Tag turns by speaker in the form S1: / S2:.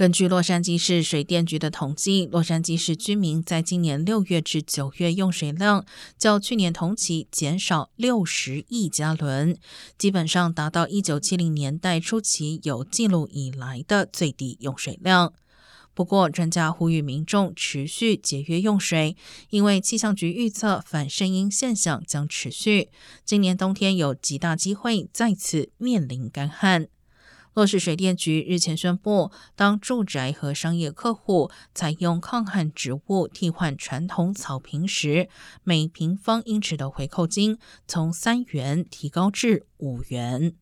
S1: 根据洛杉矶市水电局的统计，洛杉矶市居民在今年六月至九月用水量较去年同期减少六十亿加仑，基本上达到一九七零年代初期有记录以来的最低用水量。不过，专家呼吁民众持续节约用水，因为气象局预测反声音现象将持续，今年冬天有极大机会再次面临干旱。洛市水电局日前宣布，当住宅和商业客户采用抗旱植物替换传统草坪时，每平方英尺的回扣金从三元提高至五元。